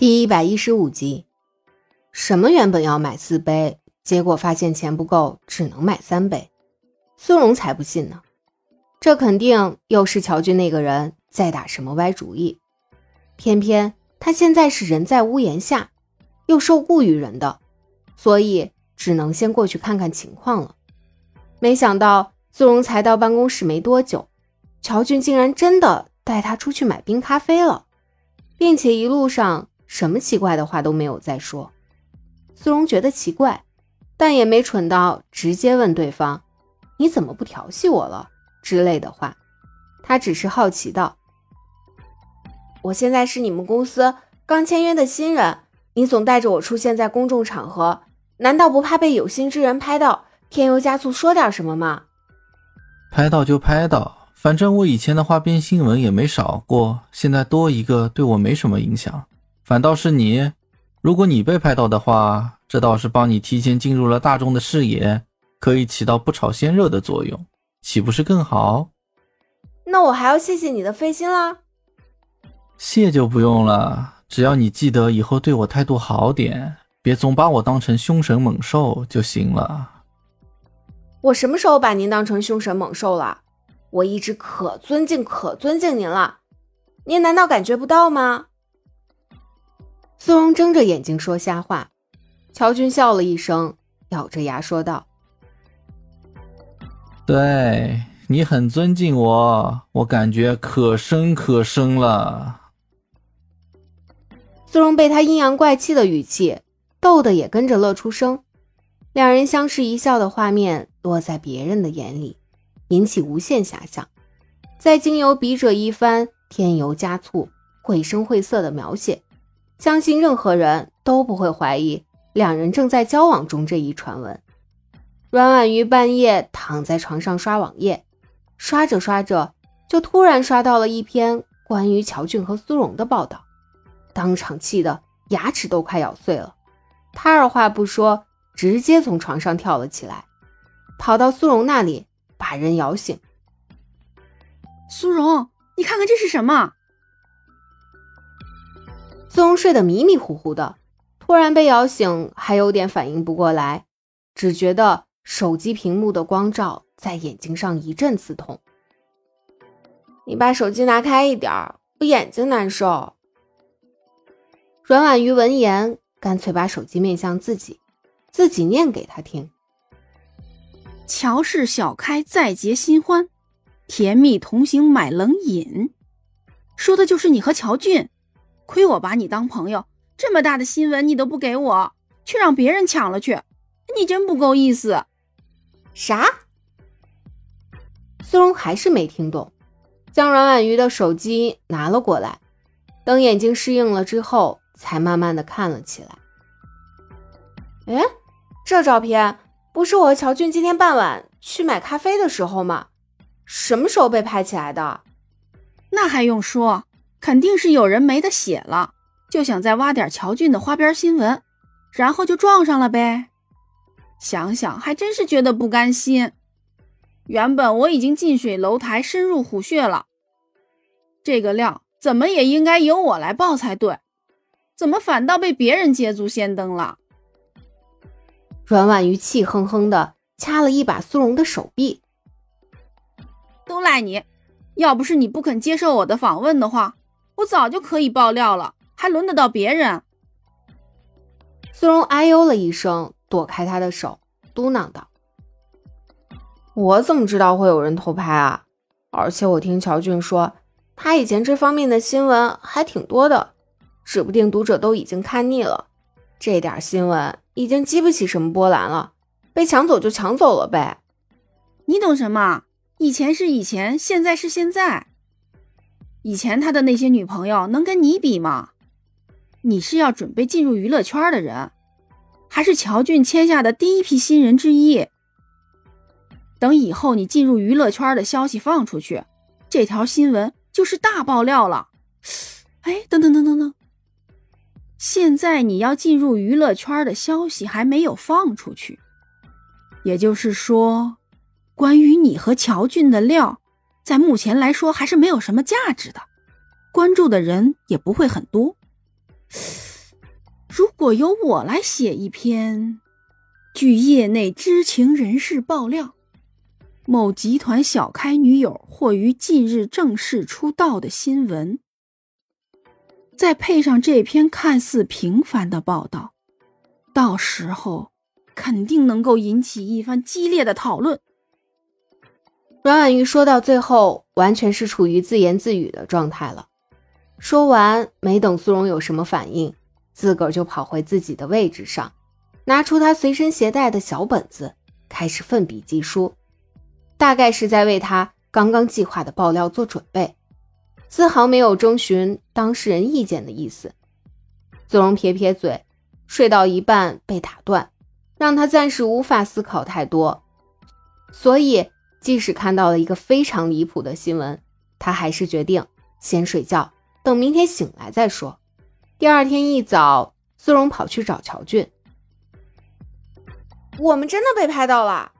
第一百一十五集，什么原本要买四杯，结果发现钱不够，只能买三杯。苏荣才不信呢，这肯定又是乔军那个人在打什么歪主意。偏偏他现在是人在屋檐下，又受雇于人的，所以只能先过去看看情况了。没想到苏荣才到办公室没多久，乔俊竟然真的带他出去买冰咖啡了，并且一路上。什么奇怪的话都没有再说，苏荣觉得奇怪，但也没蠢到直接问对方：“你怎么不调戏我了？”之类的话。他只是好奇道：“我现在是你们公司刚签约的新人，你总带着我出现在公众场合，难道不怕被有心之人拍到，添油加醋说点什么吗？”拍到就拍到，反正我以前的花边新闻也没少过，现在多一个对我没什么影响。反倒是你，如果你被拍到的话，这倒是帮你提前进入了大众的视野，可以起到不炒先热的作用，岂不是更好？那我还要谢谢你的费心啦。谢就不用了，只要你记得以后对我态度好点，别总把我当成凶神猛兽就行了。我什么时候把您当成凶神猛兽了？我一直可尊敬可尊敬您了，您难道感觉不到吗？苏荣睁着眼睛说瞎话，乔军笑了一声，咬着牙说道：“对你很尊敬我，我感觉可深可深了。”苏荣被他阴阳怪气的语气逗得也跟着乐出声，两人相视一笑的画面落在别人的眼里，引起无限遐想。再经由笔者一番添油加醋、绘声绘色的描写。相信任何人都不会怀疑两人正在交往中这一传闻。阮婉瑜半夜躺在床上刷网页，刷着刷着，就突然刷到了一篇关于乔俊和苏荣的报道，当场气得牙齿都快咬碎了。他二话不说，直接从床上跳了起来，跑到苏荣那里，把人摇醒。苏荣，你看看这是什么？苏荣睡得迷迷糊糊的，突然被摇醒，还有点反应不过来，只觉得手机屏幕的光照在眼睛上一阵刺痛。你把手机拿开一点，我眼睛难受。阮婉瑜闻言，干脆把手机面向自己，自己念给他听：“乔氏小开再结新欢，甜蜜同行买冷饮，说的就是你和乔俊。”亏我把你当朋友，这么大的新闻你都不给我，却让别人抢了去，你真不够意思。啥？苏荣还是没听懂，将阮婉瑜的手机拿了过来，等眼睛适应了之后，才慢慢的看了起来。哎，这照片不是我和乔俊今天傍晚去买咖啡的时候吗？什么时候被拍起来的？那还用说？肯定是有人没得写了，就想再挖点乔俊的花边新闻，然后就撞上了呗。想想还真是觉得不甘心。原本我已经近水楼台深入虎穴了，这个料怎么也应该由我来报才对，怎么反倒被别人捷足先登了？阮婉瑜气哼哼的掐了一把苏荣的手臂，都赖你！要不是你不肯接受我的访问的话。我早就可以爆料了，还轮得到别人？苏荣哎呦了一声，躲开他的手，嘟囔道：“我怎么知道会有人偷拍啊？而且我听乔俊说，他以前这方面的新闻还挺多的，指不定读者都已经看腻了。这点新闻已经激不起什么波澜了，被抢走就抢走了呗。你懂什么？以前是以前，现在是现在。”以前他的那些女朋友能跟你比吗？你是要准备进入娱乐圈的人，还是乔俊签下的第一批新人之一？等以后你进入娱乐圈的消息放出去，这条新闻就是大爆料了。哎，等等等等等，现在你要进入娱乐圈的消息还没有放出去，也就是说，关于你和乔俊的料。在目前来说，还是没有什么价值的，关注的人也不会很多。如果由我来写一篇，据业内知情人士爆料，某集团小开女友或于近日正式出道的新闻，再配上这篇看似平凡的报道，到时候肯定能够引起一番激烈的讨论。阮婉玉说到最后，完全是处于自言自语的状态了。说完，没等苏荣有什么反应，自个儿就跑回自己的位置上，拿出他随身携带的小本子，开始奋笔疾书，大概是在为他刚刚计划的爆料做准备，丝毫没有征询当事人意见的意思。苏荣撇撇嘴，睡到一半被打断，让他暂时无法思考太多，所以。即使看到了一个非常离谱的新闻，他还是决定先睡觉，等明天醒来再说。第二天一早，苏荣跑去找乔俊。我们真的被拍到了，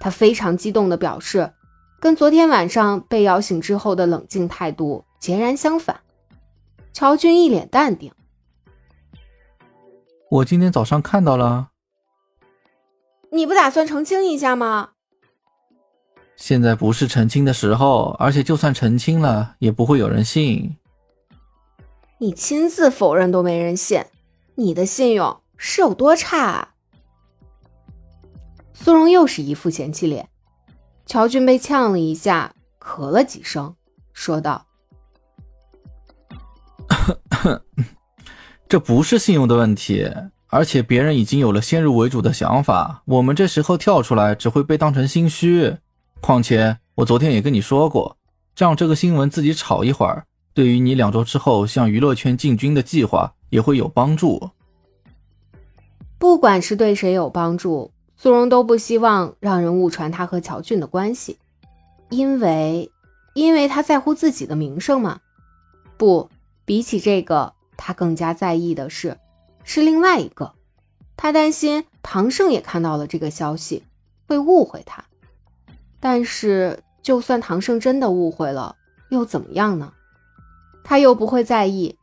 他非常激动地表示，跟昨天晚上被摇醒之后的冷静态度截然相反。乔俊一脸淡定：“我今天早上看到了，你不打算澄清一下吗？”现在不是澄清的时候，而且就算澄清了，也不会有人信。你亲自否认都没人信，你的信用是有多差？啊？苏荣又是一副嫌弃脸。乔俊被呛了一下，咳了几声，说道：“这不是信用的问题，而且别人已经有了先入为主的想法，我们这时候跳出来，只会被当成心虚。”况且我昨天也跟你说过，让这个新闻自己炒一会儿，对于你两周之后向娱乐圈进军的计划也会有帮助。不管是对谁有帮助，苏荣都不希望让人误传他和乔俊的关系，因为，因为他在乎自己的名声嘛。不，比起这个，他更加在意的是，是另外一个，他担心唐胜也看到了这个消息，会误会他。但是，就算唐胜真的误会了，又怎么样呢？他又不会在意，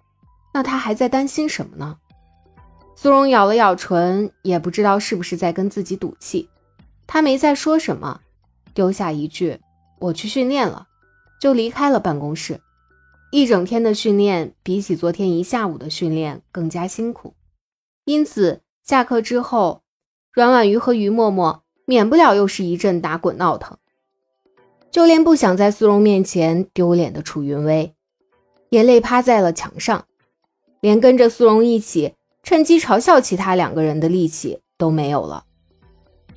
那他还在担心什么呢？苏荣咬了咬唇，也不知道是不是在跟自己赌气。他没再说什么，丢下一句“我去训练了”，就离开了办公室。一整天的训练，比起昨天一下午的训练更加辛苦，因此下课之后，阮婉瑜和于默默免不了又是一阵打滚闹腾。就连不想在苏荣面前丢脸的楚云薇，也累趴在了墙上，连跟着苏荣一起趁机嘲笑其他两个人的力气都没有了。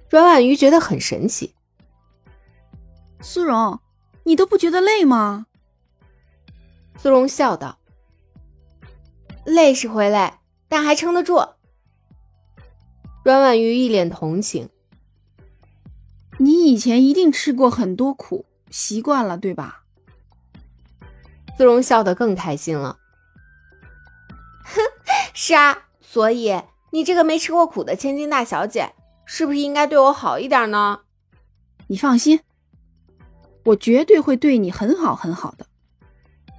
阮婉瑜觉得很神奇。苏荣，你都不觉得累吗？苏荣笑道：“累是会累，但还撑得住。”阮婉瑜一脸同情：“你以前一定吃过很多苦。”习惯了，对吧？苏荣笑得更开心了。哼，是啊，所以你这个没吃过苦的千金大小姐，是不是应该对我好一点呢？你放心，我绝对会对你很好很好的。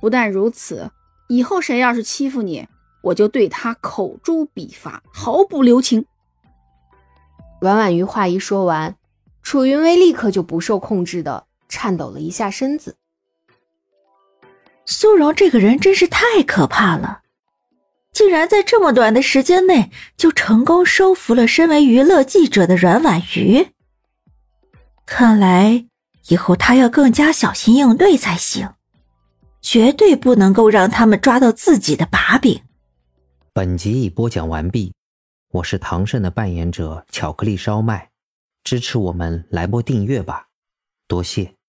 不但如此，以后谁要是欺负你，我就对他口诛笔伐，毫不留情。婉婉瑜话一说完，楚云薇立刻就不受控制的。颤抖了一下身子，苏荣这个人真是太可怕了，竟然在这么短的时间内就成功收服了身为娱乐记者的阮婉瑜。看来以后他要更加小心应对才行，绝对不能够让他们抓到自己的把柄。本集已播讲完毕，我是唐胜的扮演者巧克力烧麦，支持我们来波订阅吧，多谢。